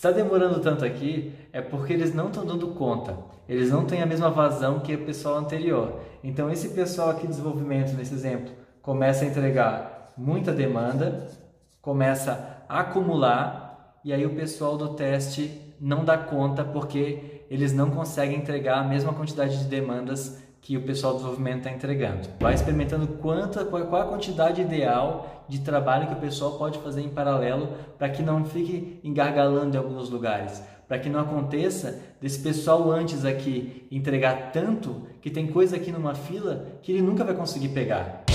está demorando tanto aqui é porque eles não estão dando conta. Eles não têm a mesma vazão que o pessoal anterior. Então esse pessoal aqui de desenvolvimento, nesse exemplo, começa a entregar muita demanda, começa a acumular e aí o pessoal do teste não dá conta porque eles não conseguem entregar a mesma quantidade de demandas que o pessoal do desenvolvimento está entregando. Vai experimentando qual a quantidade ideal de trabalho que o pessoal pode fazer em paralelo para que não fique engargalando em alguns lugares, para que não aconteça desse pessoal antes aqui entregar tanto que tem coisa aqui numa fila que ele nunca vai conseguir pegar.